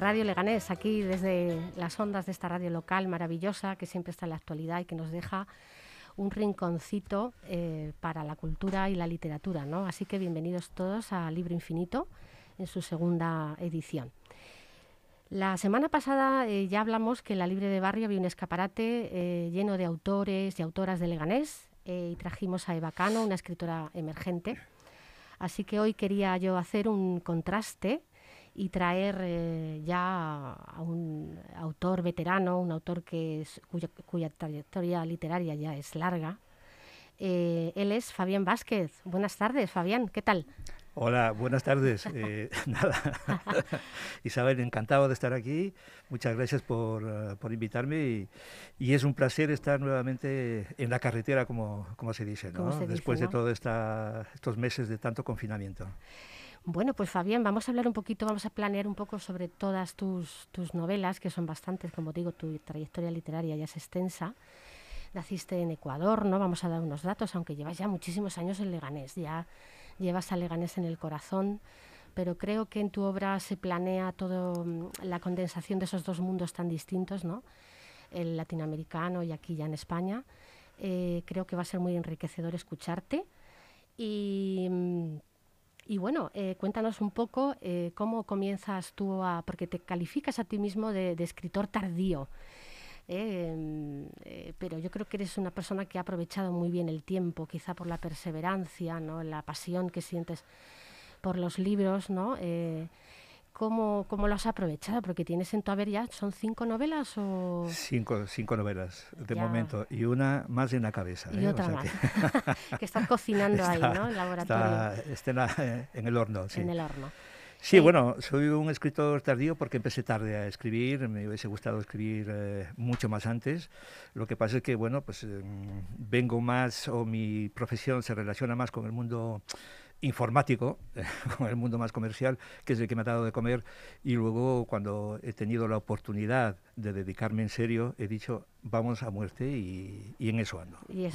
Radio Leganés, aquí desde las ondas de esta radio local maravillosa que siempre está en la actualidad y que nos deja un rinconcito eh, para la cultura y la literatura. ¿no? Así que bienvenidos todos a Libro Infinito en su segunda edición. La semana pasada eh, ya hablamos que en la Libre de Barrio había un escaparate eh, lleno de autores y autoras de Leganés y trajimos a Eva Cano, una escritora emergente. Así que hoy quería yo hacer un contraste y traer eh, ya a un autor veterano, un autor que cuya, trayectoria literaria ya es larga. Eh, él es Fabián Vázquez. Buenas tardes, Fabián, ¿qué tal? Hola, buenas tardes. Eh, nada, Isabel, encantado de estar aquí. Muchas gracias por, invitarme y, es un placer estar nuevamente en la carretera, como, como se dice, ¿no? después de todos estos meses de tanto confinamiento. Bueno, pues Fabián, vamos a hablar un poquito, vamos a planear un poco sobre todas tus, tus novelas, que son bastantes, como digo, tu trayectoria literaria ya es extensa. Naciste en Ecuador, ¿no? Vamos a dar unos datos, aunque llevas ya muchísimos años en Leganés, ya llevas a Leganés en el corazón, pero creo que en tu obra se planea todo mm, la condensación de esos dos mundos tan distintos, ¿no? El latinoamericano y aquí ya en España. Eh, creo que va a ser muy enriquecedor escucharte. Y mm, y bueno, eh, cuéntanos un poco eh, cómo comienzas tú a, porque te calificas a ti mismo de, escritor tardío, eh, pero yo creo que eres una persona que ha aprovechado muy bien el tiempo, quizá por la perseverancia, ¿no? la pasión que sientes por los libros, ¿no? ¿Cómo, ¿Cómo, lo has aprovechado? Porque tienes en tu haber ya, ¿son cinco novelas o...? Cinco, cinco novelas de momento y una más en la cabeza. Y ¿eh? otra más. Que... estás cocinando ahí, ¿no? En el laboratorio. Está, en, el horno, sí. En el horno. Sí, bueno, soy un escritor tardío porque empecé tarde a escribir, me hubiese gustado escribir eh, mucho más antes. Lo que pasa es que, bueno, pues em, vengo más o mi profesión se relaciona más con el mundo informático, con el mundo más comercial, que es el que me ha dado de comer, y luego cuando he tenido la oportunidad de dedicarme en serio, he dicho, vamos a muerte y, en eso ando. Y,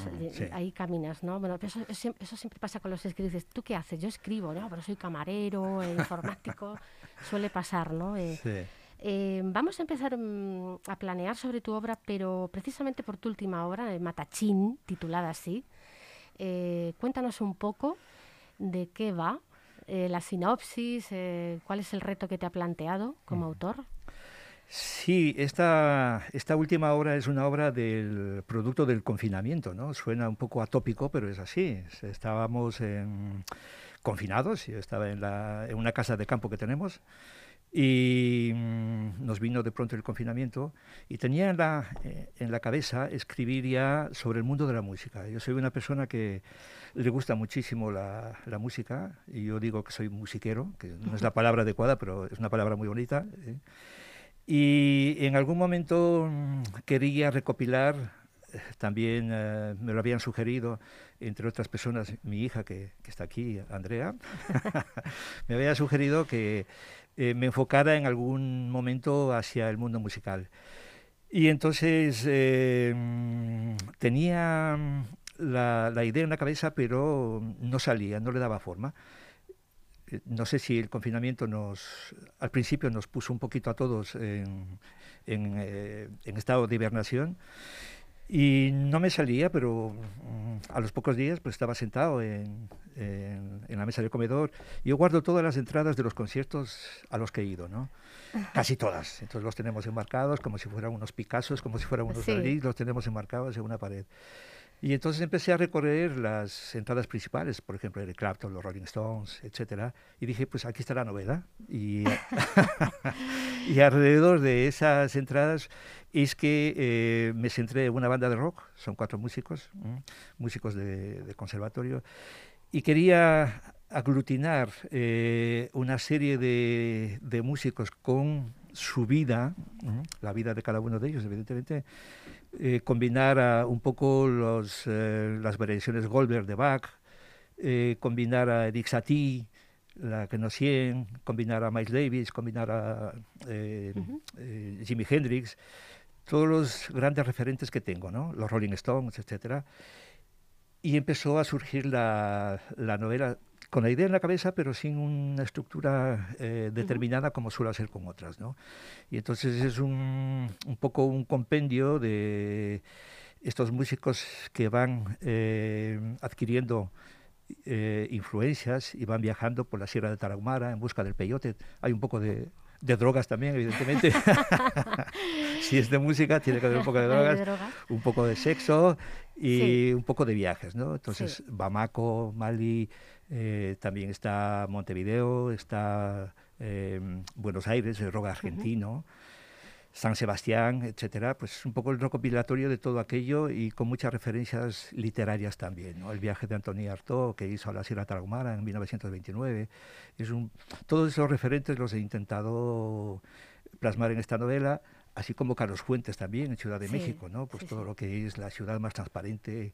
ahí caminas, ¿no? Bueno, eso, eso, siempre pasa con los escritores. ¿Tú qué haces? Yo escribo, ¿no? Pero soy camarero, eh, informático, suele pasar, ¿no? Eh, eh, vamos a empezar mm, a planear sobre tu obra, pero precisamente por tu última obra, Matachín, titulada así. cuéntanos un poco de qué va, eh, la sinopsis, eh, cuál es el reto que te ha planteado como autor. Sí, esta, esta última obra es una obra del producto del confinamiento, ¿no? Suena un poco atópico, pero es así. Estábamos confinados, yo estaba en, la, en una casa de campo que tenemos y mm, nos vino de pronto el confinamiento y tenía en la, eh, en la cabeza escribir ya sobre el mundo de la música. Yo soy una persona que le gusta muchísimo la, la música y yo digo que soy musiquero, que no es la palabra adecuada, pero es una palabra muy bonita. ¿eh? Y en algún momento mm, quería recopilar, eh, también me lo habían sugerido, entre otras personas, mi hija que, que está aquí, Andrea, me había sugerido que eh, me enfocara en algún momento hacia el mundo musical. Y entonces eh, tenía la, la, idea en la cabeza, pero no salía, no le daba forma. Eh, no sé si el confinamiento nos, al principio nos puso un poquito a todos en, en estado de hibernación y no me salía, pero mm, a los pocos días pues estaba sentado en, en, la mesa del comedor. Yo guardo todas las entradas de los conciertos a los que he ido, ¿no? Casi todas. Entonces los tenemos enmarcados como si fueran unos Picassos, como si fueran unos Dalí, los tenemos enmarcados en una pared. Y entonces empecé a recorrer las entradas principales, por ejemplo, Eric Clapton, los Rolling Stones, etcétera, y dije, pues aquí está la novedad. Y, y alrededor de esas entradas es que eh, me centré en una banda de rock, son cuatro músicos, músicos de, conservatorio, y quería aglutinar eh, una serie de, de, músicos con su vida, la vida de cada uno de ellos, evidentemente, eh, combinar un poco los, eh, las variaciones Goldberg de Bach, eh, combinar a Edith Satie, la que no 100, combinar a Miles Davis, combinar a Jimi Hendrix, todos los grandes referentes que tengo, ¿no? los Rolling Stones, etc. Y empezó a surgir la, la novela con la idea en la cabeza, pero sin una estructura eh, determinada como suele hacer con otras. ¿no? Y entonces es un, un poco un compendio de estos músicos que van eh, adquiriendo eh, influencias y van viajando por la Sierra de Tarahumara en busca del peyote. Hay un poco de, de drogas también, evidentemente. si es de música, tiene que haber un poco de drogas, un poco de sexo y un poco de viajes, ¿no? Entonces, Bamako, Mali, eh, también está Montevideo, está eh, Buenos Aires, el rock argentino. San Sebastián, etcétera, pues un poco el recopilatorio de todo aquello y con muchas referencias literarias también. El viaje de Antonio Artaud que hizo a la Sierra Tarahumara en 1929. Es un, todos esos referentes los he intentado plasmar en esta novela, así como Carlos Fuentes también en Ciudad de México, ¿no? Pues todo lo que es la ciudad más transparente,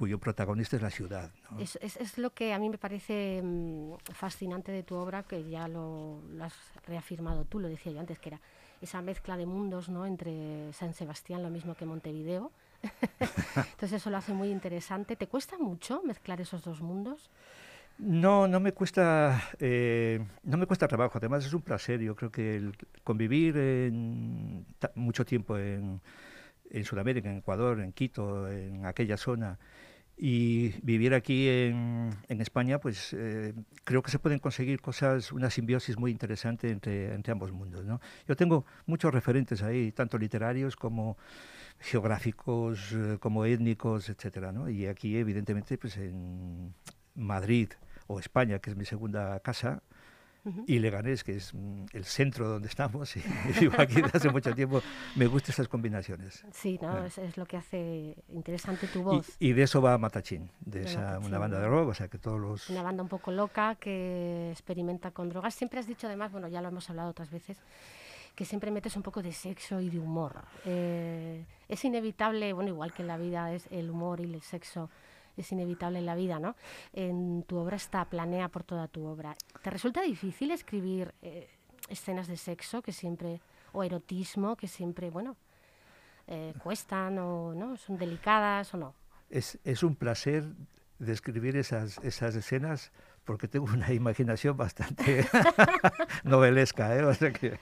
cuyo protagonista es la ciudad. Es, es, lo que a mí me parece mm, fascinante de tu obra, que ya lo, lo, has reafirmado tú, lo decía yo antes, que era esa mezcla de mundos ¿no? entre San Sebastián, lo mismo que Montevideo. Entonces eso lo hace muy interesante. ¿Te cuesta mucho mezclar esos dos mundos? No, no me cuesta, eh, no me cuesta trabajo. Además es un placer. Yo creo que el convivir en mucho tiempo en, en Sudamérica, en Ecuador, en Quito, en aquella zona, y vivir aquí en, España, pues eh, creo que se pueden conseguir cosas, una simbiosis muy interesante entre, entre ambos mundos. ¿no? Yo tengo muchos referentes ahí, tanto literarios como geográficos, eh, como étnicos, etcétera, ¿no? Y aquí, evidentemente, pues en Madrid o España, que es mi segunda casa, y Leganés, que es mm, el centro donde estamos, y, vivo aquí desde hace mucho tiempo, me gustan esas combinaciones. Sí, ¿no? Es, lo que hace interesante tu voz. Y, de eso va Matachín, de, esa, una banda de rock, o sea que todos los... Una banda un poco loca que experimenta con drogas. Siempre has dicho además, bueno, ya lo hemos hablado otras veces, que siempre metes un poco de sexo y de humor. Eh, es inevitable, bueno, igual que en la vida es el humor y el sexo es inevitable en la vida, ¿no? En tu obra está, planea por toda tu obra. ¿Te resulta difícil escribir eh, escenas de sexo que siempre, o erotismo que siempre, bueno, eh, cuestan o no, son delicadas o no? Es, es un placer describir esas, esas escenas porque tengo una imaginación bastante novelesca, ¿eh? o sea que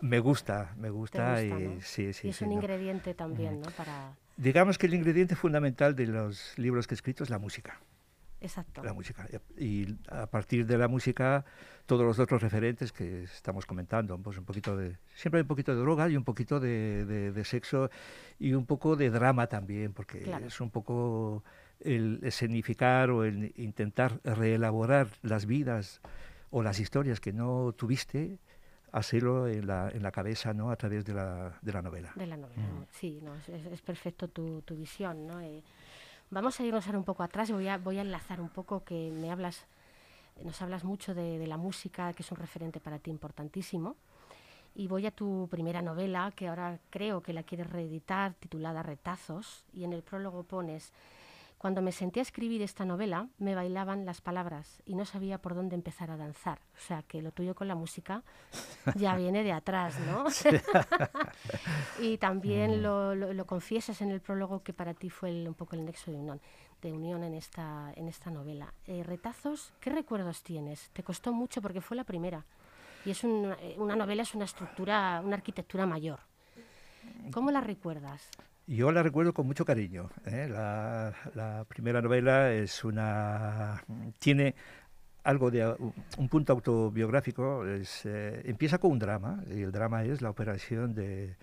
me gusta, me gusta, y sí, sí. Y es un ingrediente también, ¿no? Para Digamos que el ingrediente fundamental de los libros que he escrito es la música. Exacto. La música. Y a partir de la música, todos los otros referentes que estamos comentando, pues un poquito de, siempre hay un poquito de droga y un poquito de, de, sexo y un poco de drama también, porque es un poco el escenificar o el intentar reelaborar las vidas o las historias que no tuviste hacerlo en la, en la cabeza, ¿no? A través de la, de la novela. De la novela, mm. sí, no, es, es, perfecto tu, tu visión, ¿no? Eh, vamos a irnos ahora un poco atrás, voy a, voy a enlazar un poco que me hablas, nos hablas mucho de, de la música, que es un referente para ti importantísimo. Y voy a tu primera novela, que ahora creo que la quieres reeditar, titulada Retazos, y en el prólogo pones cuando me senté a escribir esta novela, me bailaban las palabras y no sabía por dónde empezar a danzar. O sea, que lo tuyo con la música ya viene de atrás, ¿no? y también mm. lo, lo, confiesas en el prólogo que para ti fue un poco el nexo de unión, de unión en, esta, en esta novela. Eh, retazos, ¿qué recuerdos tienes? Te costó mucho porque fue la primera. Y es eh, una novela, es una estructura, una arquitectura mayor. ¿Cómo la recuerdas? Yo la recuerdo con mucho cariño. ¿eh? La, primera novela es una tiene algo de un punto autobiográfico. Eh, empieza con un drama y el drama es la operación de,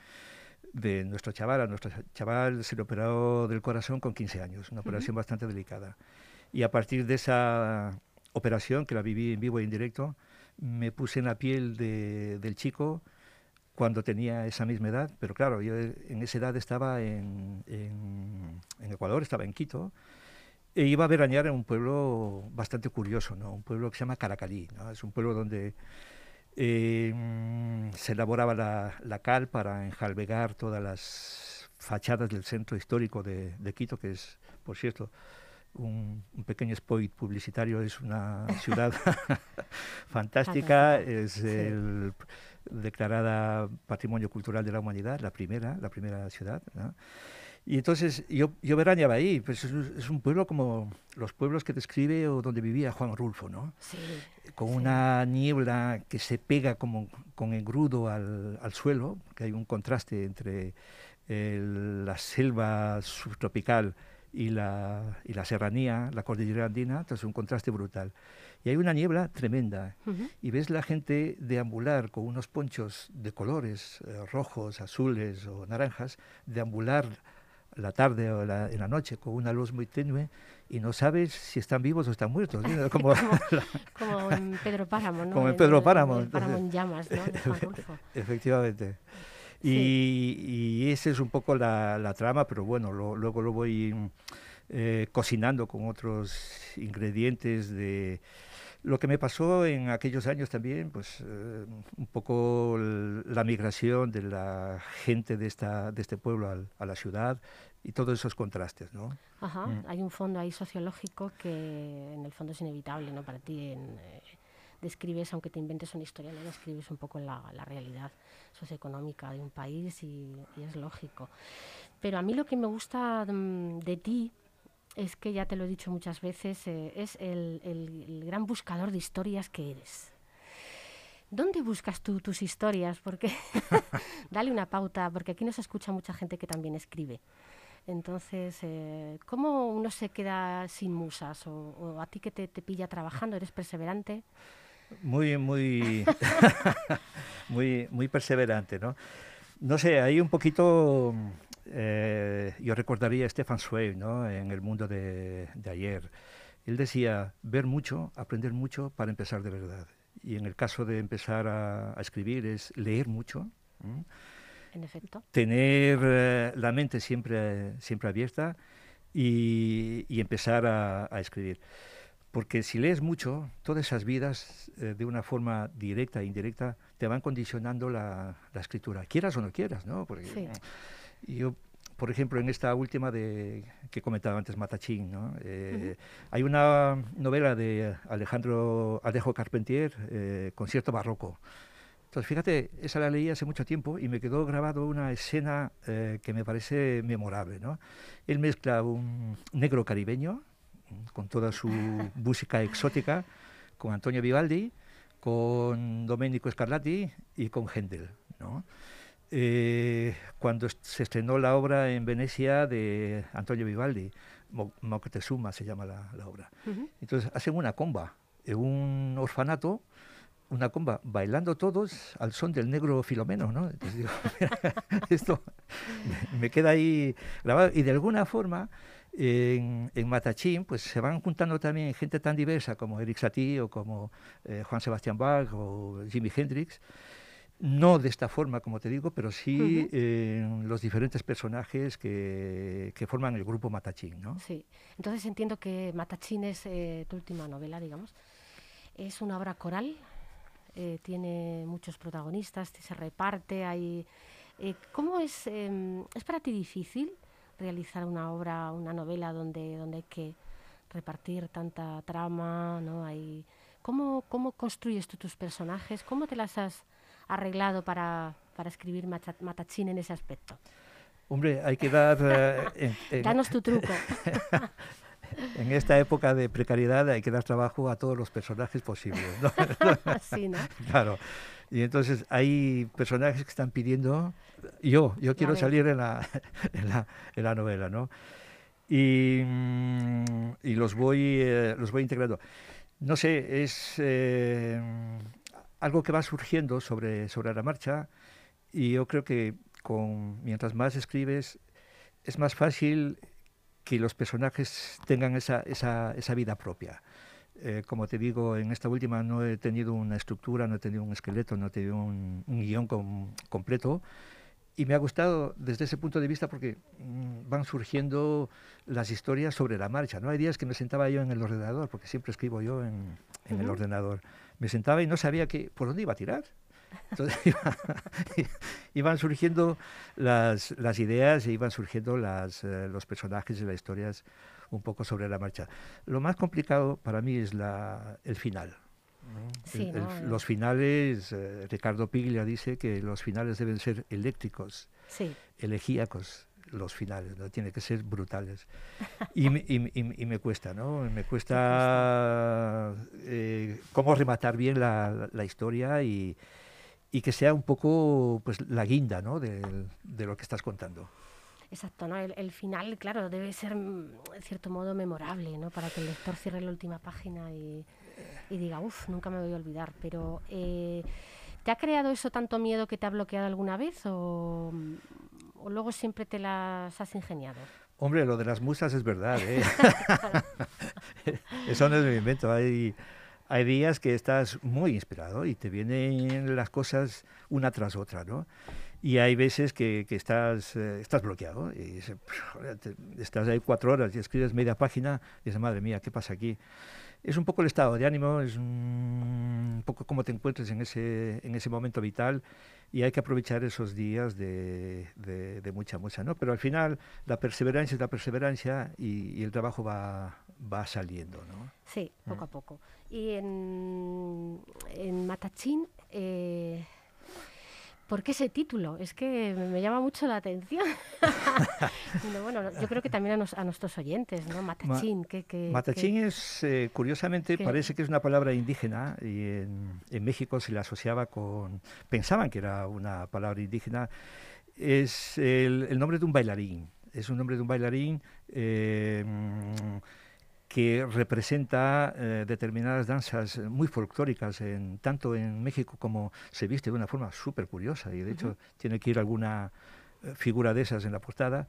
de nuestro chaval. A nuestro chaval se le operó del corazón con 15 años, una operación bastante delicada. Y a partir de esa operación, que la viví en vivo y en directo, me puse en la piel de, del chico cuando tenía esa misma edad, pero claro, yo en esa edad estaba en, en, Ecuador, estaba en Quito, e iba a veranear en un pueblo bastante curioso, ¿no? un pueblo que se llama Caracalí, ¿no? es un pueblo donde eh, se elaboraba la, la, cal para enjalbegar todas las fachadas del centro histórico de, de Quito, que es, por cierto, un, un, pequeño spoil publicitario, es una ciudad fantástica, es el declarada Patrimonio Cultural de la Humanidad, la primera, la primera ciudad. Y entonces yo, yo veraneaba ahí, pues es, un pueblo como los pueblos que describe o donde vivía Juan Rulfo, ¿no? Sí, con una niebla que se pega como con engrudo al, al suelo, que hay un contraste entre la selva subtropical y la, y la serranía, la cordillera andina, entonces un contraste brutal. Y hay una niebla tremenda. Y ves la gente deambular con unos ponchos de colores eh, rojos, azules o naranjas, deambular la tarde o en la noche con una luz muy tenue y no sabes si están vivos o están muertos. Como, como, en Pedro Páramo, ¿no? Como en Pedro Páramo. Páramo en llamas, ¿no? Efectivamente. Y, y esa es un poco la, la trama, pero bueno, luego lo voy eh, cocinando con otros ingredientes de lo que me pasó en aquellos años también, pues eh, un poco la migración de la gente de, esta, de este pueblo a la ciudad y todos esos contrastes, ¿no? Ajá, mm. hay un fondo ahí sociológico que en el fondo es inevitable, ¿no? Para ti en, eh, describes, aunque te inventes una historia, no describes un poco la, la realidad socioeconómica de un país y, y, es lógico. Pero a mí lo que me gusta mm, de ti es que ya te lo he dicho muchas veces, eh, es el, el, gran buscador de historias que eres. ¿Dónde buscas tú tus historias? Porque dale una pauta, porque aquí nos escucha mucha gente que también escribe. Entonces, eh, ¿cómo uno se queda sin musas? O, a ti que te, te, pilla trabajando, eres perseverante? Muy, muy, muy, muy perseverante, ¿no? No sé, hay un poquito eh, yo recordaría a Stefan Zweig ¿no? en el mundo de, ayer. Él decía, ver mucho, aprender mucho para empezar de verdad. Y en el caso de empezar a, escribir es leer mucho. En efecto. Tener eh, la mente siempre, siempre abierta y, empezar a, escribir. Porque si lees mucho, todas esas vidas, eh, de una forma directa e indirecta, te van condicionando la, escritura, quieras o no quieras, ¿no? Porque, sí. Yo, por ejemplo, en esta última de, que comentaba antes, Matachín, ¿no? Eh, hay una novela de Alejandro Alejo Carpentier, eh, Concierto Barroco. Entonces, fíjate, esa la leí hace mucho tiempo y me quedó grabado una escena eh, que me parece memorable. ¿no? Él mezcla un negro caribeño con toda su música exótica, con Antonio Vivaldi, con Domenico Scarlatti y con Händel. ¿no? Eh, cuando se estrenó la obra en Venecia de Antonio Vivaldi, Moctezuma se llama la, obra. Entonces hacen una comba en un orfanato, una comba bailando todos al son del negro Filomeno, ¿no? Entonces digo, esto me queda ahí grabado y de alguna forma en, Matachín pues se van juntando también gente tan diversa como Eric Satie o como eh, Juan Sebastián Bach o Jimi Hendrix no de esta forma, como te digo, pero sí en los diferentes personajes que, que, forman el grupo Matachín, ¿no? Sí. Entonces entiendo que Matachín es eh, tu última novela, digamos. Es una obra coral, eh, tiene muchos protagonistas, se reparte, hay... Eh, ¿Cómo es, em, es para ti difícil realizar una obra, una novela donde, donde hay que repartir tanta trama, ¿no? Hay, ¿cómo, ¿Cómo construyes tú tus personajes? ¿Cómo te las has arreglado para, para escribir Matachín en ese aspecto? Hombre, hay que dar... Eh, Danos tu truco. en esta época de precariedad hay que dar trabajo a todos los personajes posibles. ¿no? sí, ¿no? Claro. Y entonces hay personajes que están pidiendo, yo, yo quiero salir en la, en la, en la novela, ¿no? Y, mm, y los, voy, eh, los voy integrando. No sé, es... Eh, algo que va surgiendo sobre, sobre la marcha y yo creo que con, mientras más escribes es más fácil que los personajes tengan esa, esa, esa vida propia. Eh, como te digo, en esta última no he tenido una estructura, no he tenido un esqueleto, no he tenido un, guion completo. Y me ha gustado desde ese punto de vista porque mm, van surgiendo las historias sobre la marcha. ¿no? Hay días que me sentaba yo en el ordenador, porque siempre escribo yo en, en el ordenador me sentaba y no sabía que, por dónde iba a tirar. Entonces iban surgiendo las, las, ideas y iban surgiendo las, eh, los personajes y las historias un poco sobre la marcha. Lo más complicado para mí es la, el final. los finales, eh, Ricardo Piglia dice que los finales deben ser eléctricos, elegíacos. Los finales, ¿no? Tiene que ser brutales. Y, me cuesta, ¿no? Me cuesta eh, cómo rematar bien la, historia y, que sea un poco pues la guinda, ¿no? De, lo que estás contando. Exacto, ¿no? El, final, claro, debe ser mm, en cierto modo memorable, ¿no? Para que el lector cierre la última página y, diga, uff, nunca me voy a olvidar. Pero eh, ¿Te ha creado eso tanto miedo que te ha bloqueado alguna vez o, luego siempre te las has ingeniado? Hombre, lo de las musas es verdad. ¿eh? eso no es mi invento. Hay, hay días que estás muy inspirado y te vienen las cosas una tras otra, ¿no? Y hay veces que, que estás, eh, estás bloqueado y estás ahí cuatro horas y escribes media página y dices, madre mía, ¿qué pasa aquí? Es un poco el estado de ánimo, es un poco cómo te encuentres en ese, en ese momento vital y hay que aprovechar esos días de, de, mucha mucha, ¿no? Pero al final la perseverancia es la perseverancia y, el trabajo va, va saliendo, ¿no? Sí, poco mm. a poco. Y en, en Matachín... Eh, ¿Por qué ese título? Es que me llama mucho la atención. bueno, yo creo que también a, nuestros oyentes, ¿no? Matachín. Matachín es, eh, curiosamente, parece que es una palabra indígena y en, México se le asociaba con... Pensaban que era una palabra indígena. Es el, nombre de un bailarín. Es un nombre de un bailarín... Eh, que representa eh, determinadas danzas muy folclóricas, en, tanto en México como se viste de una forma súper curiosa, y de hecho tiene que ir alguna eh, figura de esas en la portada,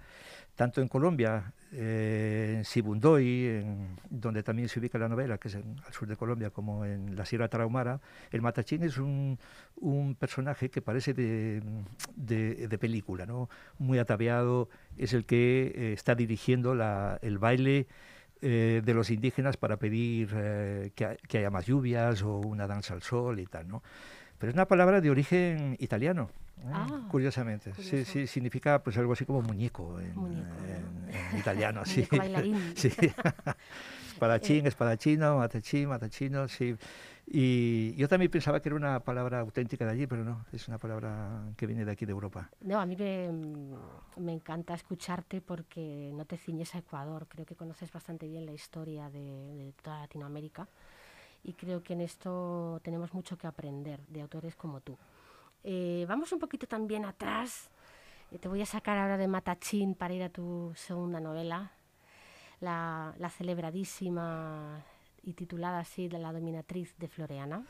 tanto en Colombia, eh, en Sibundoy, en, donde también se ubica la novela, que es en, al sur de Colombia, como en la Sierra Tarahumara, el matachín es un, un personaje que parece de, de, película, ¿no? muy ataviado, es el que está dirigiendo la, el baile eh, de los indígenas para pedir eh, que, haya más lluvias o una danza al sol y tal, ¿no? Pero es una palabra de origen italiano, ah, curiosamente. Sí, sí, significa pues algo así como muñeco en, italiano. sí. sí. espadachín, espadachino, matachín, matachino, sí. Y yo también pensaba que era una palabra auténtica de allí, pero no, es una palabra que viene de aquí de Europa. No, a mí me, me encanta escucharte porque no te ciñes a Ecuador. Creo que conoces bastante bien la historia de, toda Latinoamérica y creo que en esto tenemos mucho que aprender de autores como tú. Eh, vamos un poquito también atrás. Eh, te voy a sacar ahora de Matachín para ir a tu segunda novela, la, la celebradísima y titulada así La dominatriz de Floreana.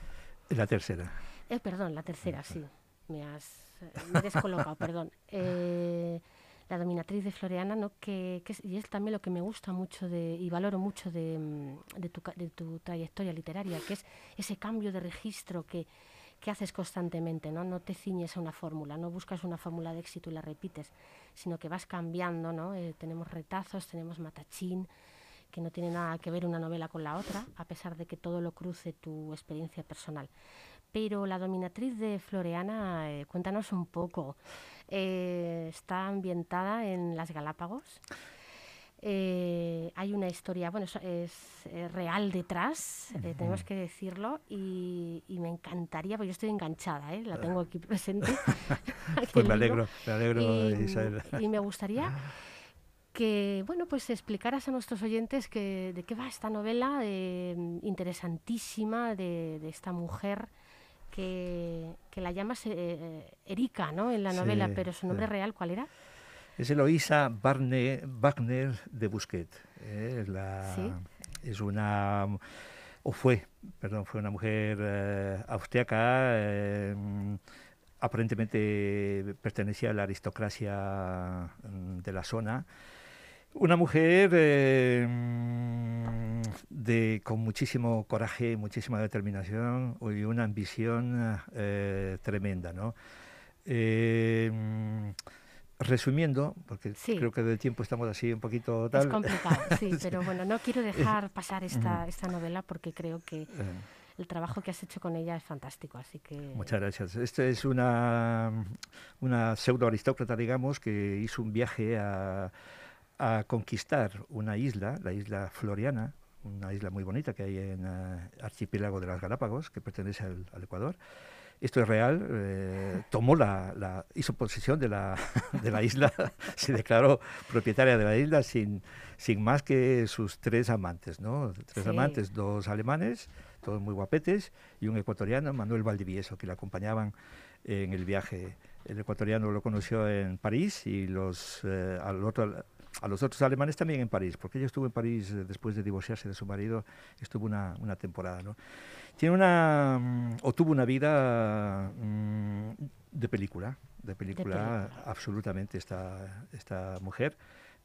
La tercera. Eh, perdón, la tercera, sí. Me has me he descolocado, perdón. Eh, la dominatriz de Floreana, ¿no? Que, y es también lo que me gusta mucho de, y valoro mucho de, mm, de, tu, de tu trayectoria literaria, que es ese cambio de registro que, que haces constantemente, ¿no? No te ciñes a una fórmula, no buscas una fórmula de éxito y la repites, sino que vas cambiando, ¿no? Eh, tenemos retazos, tenemos matachín, que no tiene nada que ver una novela con la otra, a pesar de que todo lo cruce tu experiencia personal. Pero La dominatriz de Floreana, eh, cuéntanos un poco. Eh, está ambientada en las Galápagos. Eh, hay una historia, bueno, es, real detrás, tenemos que decirlo, y, me encantaría, porque yo estoy enganchada, la tengo aquí presente. pues me alegro, me alegro, Isabel. Y me gustaría que bueno pues explicaras a nuestros oyentes que, de qué va esta novela eh, interesantísima de, esta mujer que, la llamas eh, Erika ¿no? en la novela, pero su nombre real ¿cuál era? Es Eloísa Wagner de Busquet. Eh, es, una o fue, perdón, fue una mujer austriaca aparentemente pertenecía a la aristocracia mm, de la zona una mujer eh, de, con muchísimo coraje, muchísima determinación y una ambición eh, tremenda, ¿no? Eh, resumiendo, porque creo que del tiempo estamos así un poquito tal. Es complicado, sí, pero bueno, no quiero dejar pasar esta, esta novela porque creo que el trabajo que has hecho con ella es fantástico, así que... Muchas gracias. Esta es una, una pseudo aristócrata, digamos, que hizo un viaje a a conquistar una isla, la isla Floriana, una isla muy bonita que hay en el eh, archipiélago de las Galápagos, que pertenece al, Ecuador. esto es real, eh, tomó la, hizo posesión de la, de la isla, se declaró propietaria de la isla sin, sin más que sus tres amantes, ¿no? Tres amantes, dos alemanes, todos muy guapetes, y un ecuatoriano, Manuel Valdivieso, que le acompañaban en el viaje. El ecuatoriano lo conoció en París y los, eh, al otro, a los otros alemanes también en París, porque ella estuvo en París eh, después de divorciarse de su marido, estuvo una, una temporada. ¿no? Tiene una, mm, o tuvo una vida mm, de película, de película, absolutamente esta, esta mujer.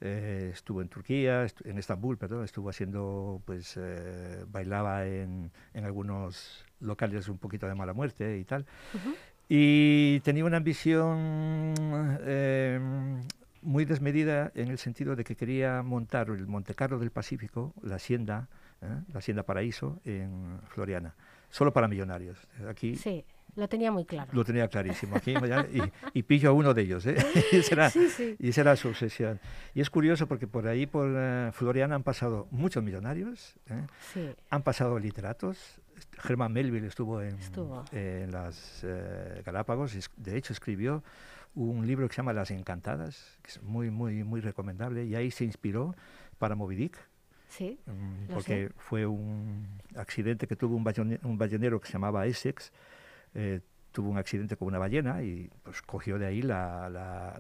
Eh, estuvo en Turquía, en Estambul, perdón, estuvo haciendo, pues, eh, bailaba en, en, algunos locales un poquito de mala muerte y tal. Y tenía una ambición muy desmedida en el sentido de que quería montar el Monte Carlo del Pacífico, la hacienda, ¿eh? la hacienda Paraíso en Floriana, solo para millonarios. Aquí sí, lo tenía muy claro. Lo tenía clarísimo. Aquí y, pillo a uno de ellos. ¿eh? y, esa era, su obsesión. Y es curioso porque por ahí, por eh, Floriana, han pasado muchos millonarios, ¿eh? han pasado literatos. Germán Melville estuvo en, en las Galápagos, y de hecho escribió un libro que se llama Las Encantadas, que es muy, muy, muy recomendable, y ahí se inspiró para Moby Dick. Sí, mm, porque fue un accidente que tuvo un, un ballenero que se llamaba Essex, eh, tuvo un accidente con una ballena y pues cogió de ahí la,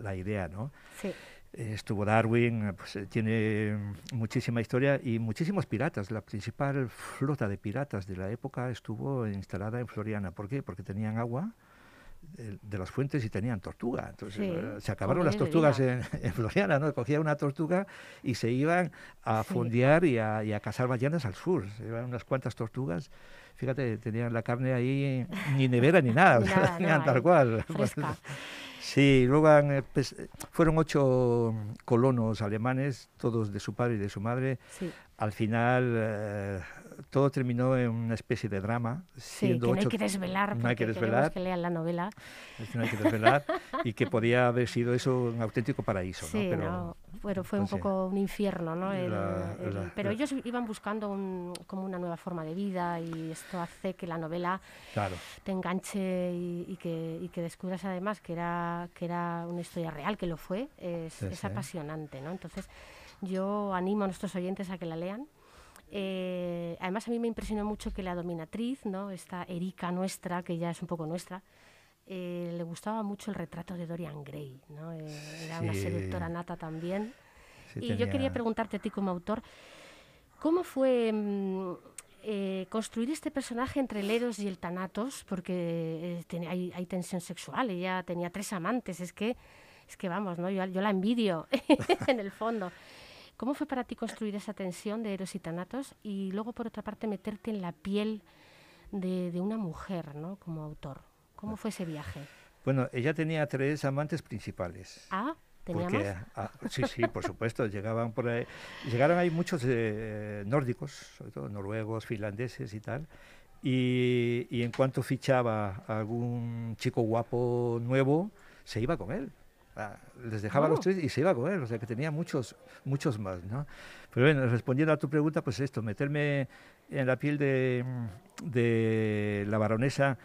la, idea, ¿no? Sí. Eh, estuvo Darwin, pues, eh, tiene muchísima historia y muchísimos piratas. La principal flota de piratas de la época estuvo instalada en Floriana. ¿Por qué? Porque tenían agua, de, las fuentes y tenían tortuga. Entonces eh, se acabaron las tortugas en, Floriana, ¿no? Cogían una tortuga y se iban a fondear y a, y a, cazar ballenas al sur. Se iban unas cuantas tortugas. Fíjate, tenían la carne ahí, ni nevera ni nada, tenían tal cual. Sí, luego eh, pues, fueron ocho colonos alemanes, todos de su padre y de su madre. Al final eh, todo terminó en una especie de drama. Sí, que no hay que desvelar, no hay que desvelar, que lean la novela. No hay que desvelar y que podía haber sido eso un auténtico paraíso. Sí, ¿no? Pero, bueno, fue un poco un infierno, ¿no? pero ellos iban buscando un, como una nueva forma de vida y esto hace que la novela te enganche y, que, y que descubras además que era, que era una historia real, que lo fue. Es, es apasionante, ¿no? Entonces yo animo a nuestros oyentes a que la lean eh, además, a mí me impresionó mucho que la dominatriz, ¿no? esta Erika nuestra, que ya es un poco nuestra, eh, le gustaba mucho el retrato de Dorian Gray. ¿no? Eh, era una seductora nata también. y yo quería preguntarte a ti como autor, ¿cómo fue mm, construir este personaje entre el Eros y el Thanatos? Porque hay, hay, tensión sexual, ella tenía tres amantes, es que, es que vamos, ¿no? yo, yo la envidio en el fondo. ¿Cómo fue para ti construir esa tensión de Eros y Tanatos y luego, por otra parte, meterte en la piel de, una mujer ¿no? como autor? ¿Cómo fue ese viaje? Bueno, ella tenía tres amantes principales. Ah, ¿tenía ah, sí, sí, por supuesto. llegaban por ahí, llegaron ahí muchos eh, nórdicos, sobre todo noruegos, finlandeses y tal. Y, y en cuanto fichaba algún chico guapo nuevo, se iba con él. Les dejaba los oh. tres y se iba con él, o sea que tenía muchos, muchos más, ¿no? Pero bueno, respondiendo a tu pregunta, pues esto, meterme en la piel de, de la baronesa,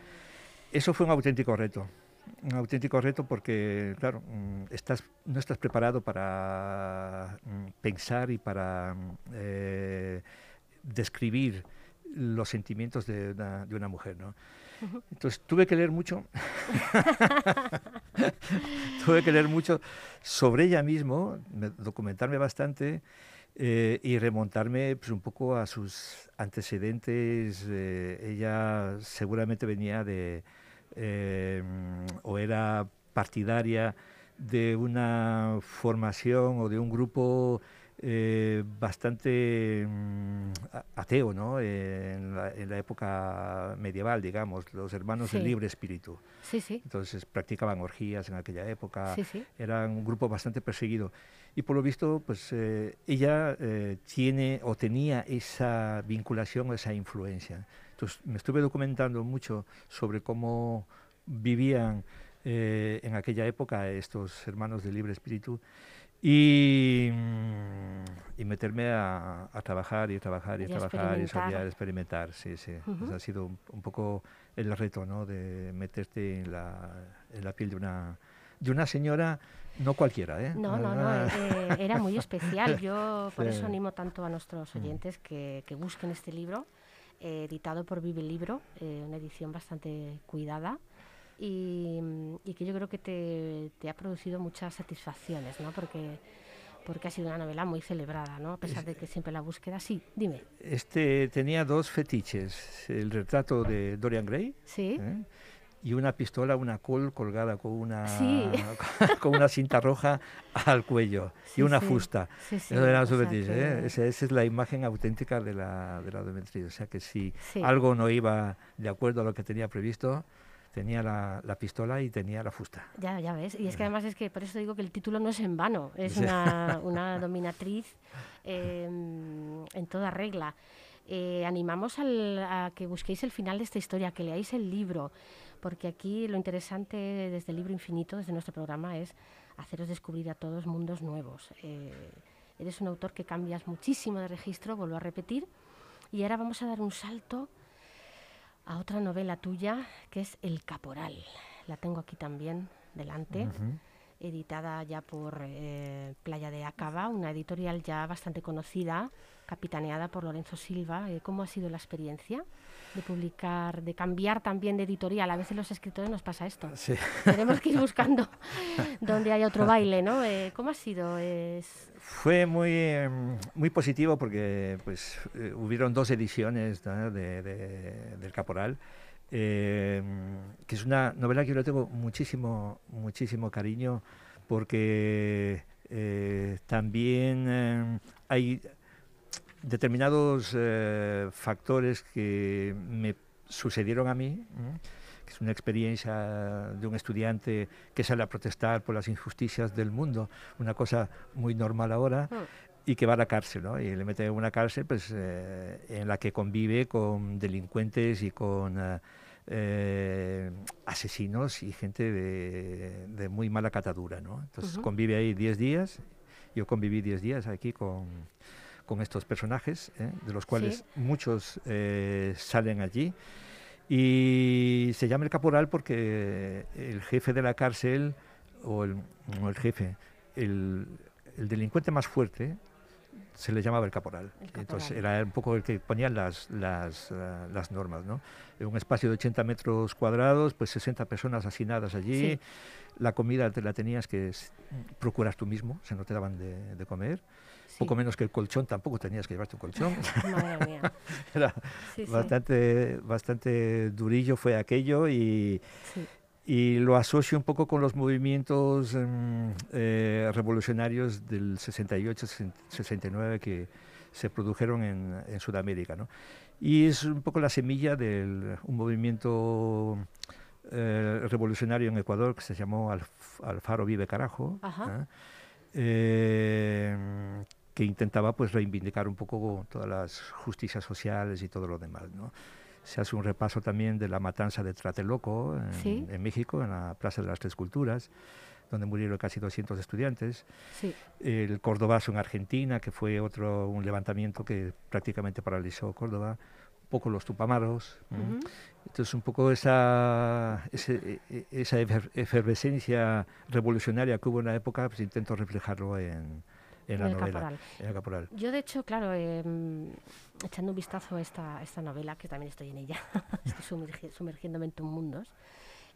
eso fue un auténtico reto un auténtico reto porque, claro, mm, estás, no estás preparado para mm, pensar y para mm, eh, describir los sentimientos de una, de una mujer, ¿no? Entonces tuve que leer mucho, tuve que leer mucho sobre ella mismo, documentarme bastante eh, y remontarme pues, un poco a sus antecedentes. Eh, ella seguramente venía de, eh, o era partidaria de una formación o de un grupo eh, bastante mm, ateo ¿no? en, la, época medieval, digamos, los hermanos del libre espíritu. Sí, sí. Entonces practicaban orgías en aquella época, eran un grupo bastante perseguido. Y por lo visto, pues eh, ella eh, tiene o tenía esa vinculación, esa influencia. Entonces me estuve documentando mucho sobre cómo vivían eh, en aquella época, estos hermanos de libre espíritu, y, mm, y meterme a, a, trabajar y trabajar y, Y trabajar y salir a experimentar, sí, sí. Ha sido un, un poco el reto, ¿no? De meterte en la, en la piel de una, de una señora, no cualquiera, ¿eh? No, no, no, Una- eh, era muy especial. Yo por Sí. eso animo tanto a nuestros oyentes que, que busquen este libro, eh, editado por Vive Libro, eh, una edición bastante cuidada y, y que yo creo que te, te ha producido muchas satisfacciones, ¿no? Porque, porque ha sido una novela muy celebrada, ¿no? A pesar de que siempre la búsqueda... Sí, dime. Este tenía dos fetiches, el retrato de Dorian Gray Sí, ¿eh? y una pistola, una col colgada con una, Sí. con una cinta roja al cuello Sí, y una sí. fusta. Eso era su fetiche, que- ¿eh? esa, esa es la imagen auténtica de la, de la. O sea que si algo no iba de acuerdo a lo que tenía previsto, tenía la, la pistola y tenía la fusta. Ya, ya ves. Y es que además es que por eso digo que el título no es en vano. Es una, una dominatriz eh, en toda regla. Eh, animamos al- a que busquéis el final de esta historia, que leáis el libro, porque aquí lo interesante desde el libro infinito, desde nuestro programa, es haceros descubrir a todos mundos nuevos. Eh, eres un autor que cambias muchísimo de registro, vuelvo a repetir, y ahora vamos a dar un salto a otra novela tuya, que es El Caporal. La tengo aquí también delante, editada ya por eh, Playa de Acaba, una editorial ya bastante conocida, capitaneada por Lorenzo Silva. Eh, ¿Cómo ha sido la experiencia de publicar, de cambiar también de editorial? A veces los escritores nos pasa esto. Sí. Tenemos que ir buscando donde haya otro baile, ¿no? Eh, ¿Cómo ha sido? Es... Fue muy, em, muy positivo porque pues, eh, hubieron dos ediciones ¿no? de, de- del Caporal, em, que es una novela que yo le tengo muchísimo, muchísimo cariño porque eh, también em, hay determinados eh, factores que me sucedieron a mí, que es una experiencia de un estudiante que sale a protestar por las injusticias del mundo, una cosa muy normal ahora, Mm. y que va a la cárcel, ¿no? Y le mete en una cárcel pues, eh, en la que convive con delincuentes y con eh, eh, asesinos y gente de, de muy mala catadura, ¿no? Entonces Ujú. convive ahí 10 días, yo conviví 10 días aquí con, con estos personajes, ¿eh? de los cuales muchos eh, salen allí. Y se llama el caporal porque el jefe de la cárcel, o el, no el jefe, el, el delincuente más fuerte, se le llamaba el caporal. El Entonces era un poco el que ponía las, las, eh, las normas. ¿no? En un espacio de 80 metros cuadrados, pues 60 personas hacinadas allí. Sí. La comida te la tenías que procurar tú mismo, se no te daban de, de comer. Sí. Poco menos que el colchón, tampoco tenías que llevarte un colchón. Madre mía. Era Sí, bastante, bastante durillo fue aquello y. y lo asocio un poco con los movimientos mm, eh, revolucionarios del 68, 69 que se produjeron en, en Sudamérica. ¿no? Y es un poco la semilla de un movimiento eh, revolucionario en Ecuador que se llamó Alf- Alfaro Vive Carajo. ¿eh? Eh, que intentaba pues reivindicar un poco todas las justicias sociales y todo lo demás. ¿no? Se hace un repaso también de la matanza de Tlatelolco en, Sí. en México, en la Plaza de las Tres Culturas, donde murieron casi 200 estudiantes. Sí. El Cordobazo en Argentina, que fue otro un levantamiento que prácticamente paralizó Córdoba. Un poco los Tupamaros. ¿m? Ujú. Entonces, un poco esa, ese- e- e- esa efer- efervescencia revolucionaria que hubo en la época, pues intento reflejarlo en, en la El novela, Caporal. en el Caporal. Yo, de hecho, claro, eh, echando un vistazo a esta, esta novela, que también estoy en ella, estoy sumergi- sumergiéndome en tus mundos,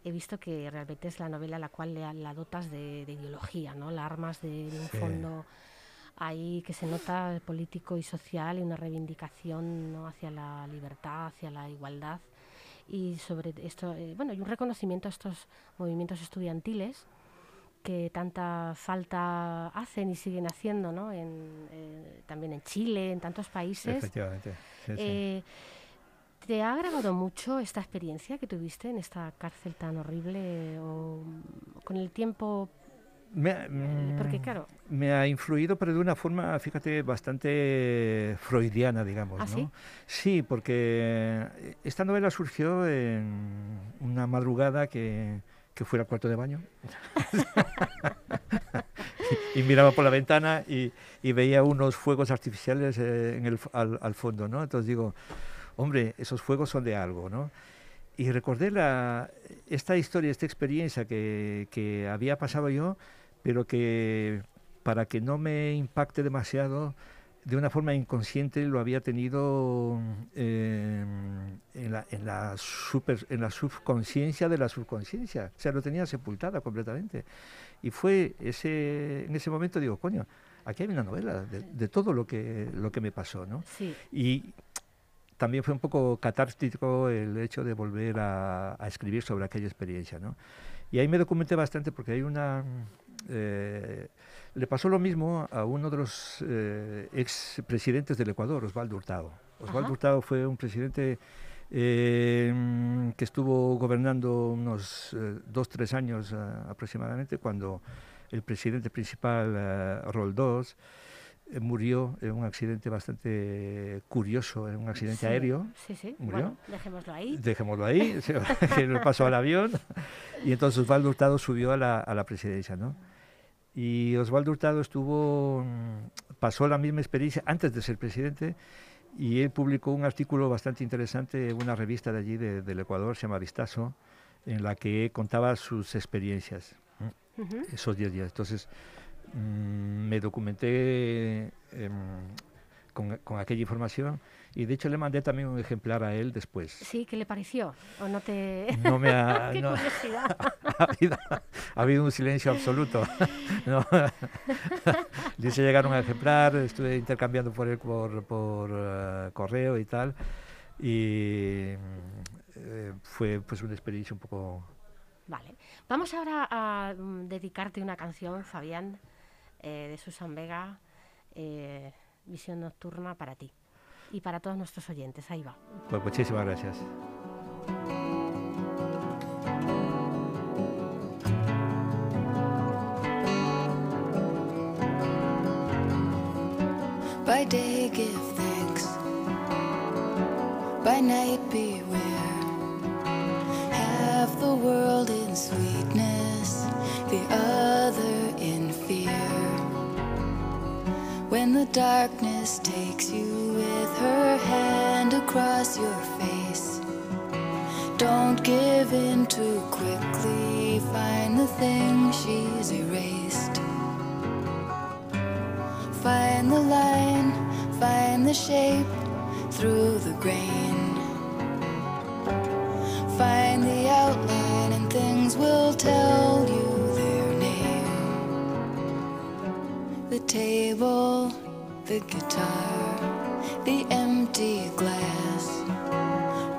he visto que realmente es la novela a la cual le, la dotas de, de ideología, ¿no? La armas de, de un Sí. fondo ahí que se nota político y social y una reivindicación ¿no? hacia la libertad, hacia la igualdad y sobre esto, eh, bueno, y un reconocimiento a estos movimientos estudiantiles que tanta falta hacen y siguen haciendo, ¿no? En, eh, también en Chile, en tantos países. Efectivamente. sí, sí. Eh, ¿Te ha agravado mucho esta experiencia que tuviste en esta cárcel tan horrible o con el tiempo? Me ha- eh, porque mm, claro, me ha influido, pero de una forma, fíjate, bastante freudiana, digamos. ¿Ah, ¿no? sí? Sí, porque esta novela surgió en una madrugada que, que fuera el cuarto de baño. y miraba por la ventana y, veía unos fuegos artificiales eh, en el, al, fondo, ¿no? Entonces digo, hombre, esos fuegos son de algo, ¿no? Y recordé la, esta historia, esta experiencia que, que había pasado yo, pero que para que no me impacte demasiado, de una forma inconsciente lo había tenido eh, en, la, en, la super, en la subconsciencia de la subconsciencia, o sea, lo tenía sepultada completamente. Y fue ese, en ese momento digo, coño, aquí hay una novela de, todo lo que, lo que me pasó, ¿no? Y también fue un poco catártico el hecho de volver a, a escribir sobre aquella experiencia, ¿no? Y ahí me documenté bastante porque hay una... Eh, le pasó lo mismo a uno de los eh, ex presidentes del Ecuador, Osvaldo Hurtado. Osvaldo Hurtado fue un presidente eh, que estuvo gobernando unos eh, dos, tres años aproximadamente, cuando el presidente principal, Roldós, murió en un accidente bastante curioso, en un accidente aéreo. Sí, sí. Murió. dejémoslo ahí. Dejémoslo ahí, le pasó al avión. Y entonces Osvaldo Hurtado subió a la, a la presidencia, ¿no? Y Osvaldo Hurtado estuvo, mm, pasó la misma experiencia antes de ser presidente y él publicó un artículo bastante interesante en una revista de allí del Ecuador, se llama Vistazo, en la que contaba sus experiencias esos 10 días. Entonces mm, me documenté em, con, aquella información y de hecho le mandé también un ejemplar a él después. Sí, ¿qué le pareció? ¿O no te...? No me ha... ¡Qué curiosidad! ha, habido, un silencio absoluto. no. Dice llegar un ejemplar, estuve intercambiando por él por, por eh, correo y tal y eh, fue pues una experiencia un poco... Vale. Vamos ahora a mm, dedicarte una canción, Fabián, eh, de Susan Vega. Visión Nocturna para ti y para todos nuestros oyentes. Ahí va. Pues muchísimas gracias. By day give thanks, by night beware. Half the world in sweetness, the other When the darkness takes you with her hand across your face, don't give in too quickly. Find the thing she's erased. Find the line, find the shape through the grain. The guitar, the empty glass.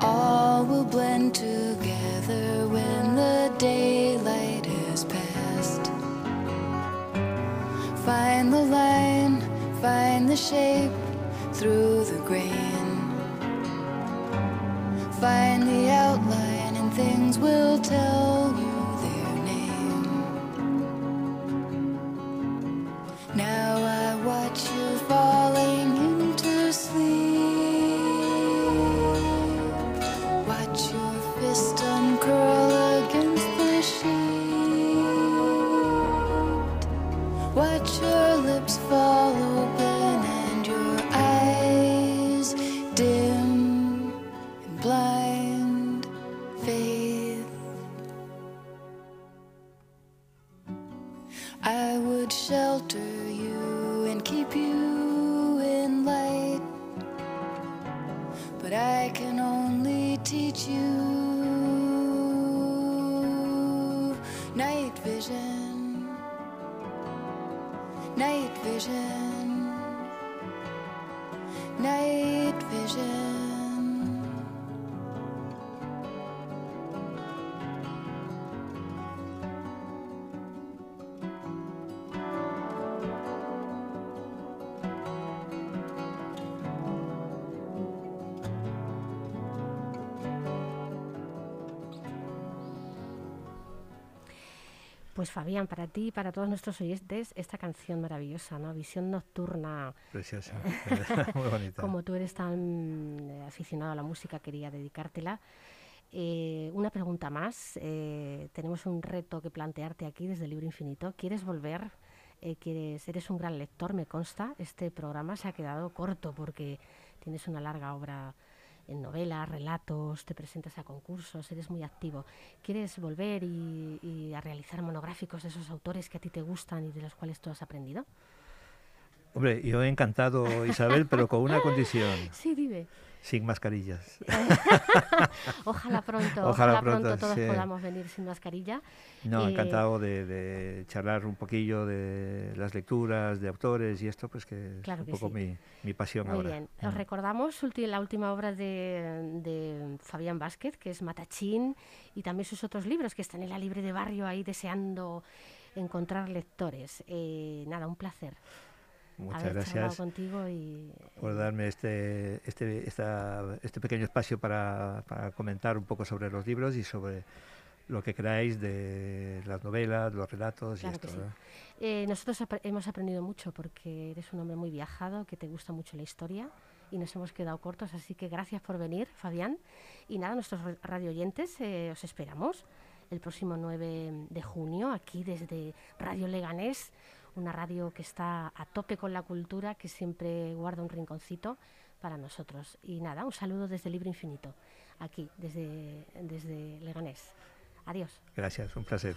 All will blend together when the daylight is past. Find the line, find the shape through the grain. Find the outline, and things will tell Pues Fabián, para ti y para todos nuestros oyentes, esta canción maravillosa, ¿no? Visión nocturna. Preciosa, muy bonita. Como tú eres tan eh, aficionado a la música, quería dedicártela. Eh, una pregunta más. Eh, tenemos un reto que plantearte aquí desde el Libro Infinito. ¿Quieres volver? Eh, quieres, eres un gran lector, me consta. Este programa se ha quedado corto porque tienes una larga obra en novelas, relatos, te presentas a concursos, eres muy activo. ¿Quieres volver y, a realizar monográficos de esos autores que a ti te gustan y de los cuales tú has aprendido? Hombre, yo he encantado, Isabel, pero con una condición. Sí, dime. Sin mascarillas. ojalá pronto, ojalá, pronto, todos podamos venir sin mascarilla. No, eh, encantado de, charlar un poquillo de las lecturas, de autores y esto, pues que es un poco mi, mi, pasión Muy ahora. bien. Os mm. recordamos la última obra de, de, Fabián Vázquez, que es Matachín, y también sus otros libros que están en la libre de barrio ahí deseando encontrar lectores. Eh, nada, un placer. Muchas gracias contigo y, por darme este, este, este pequeño espacio para, comentar un poco sobre los libros y sobre lo que creáis de las novelas, los relatos y esto. Eh, nosotros hemos aprendido mucho porque eres un hombre muy viajado, que te gusta mucho la historia y nos hemos quedado cortos, así que gracias por venir, Fabián. Y nada, nuestros radio oyentes, eh, os esperamos el próximo 9 de junio aquí desde Radio Leganés una radio que está a tope con la cultura, que siempre guarda un rinconcito para nosotros. Y nada, un saludo desde Libro Infinito, aquí, desde, desde Leganés. Adiós. Gracias, un placer.